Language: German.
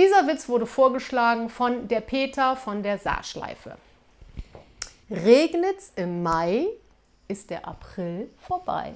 Dieser Witz wurde vorgeschlagen von der Peter von der Saarschleife. Regnet's im Mai, ist der April vorbei.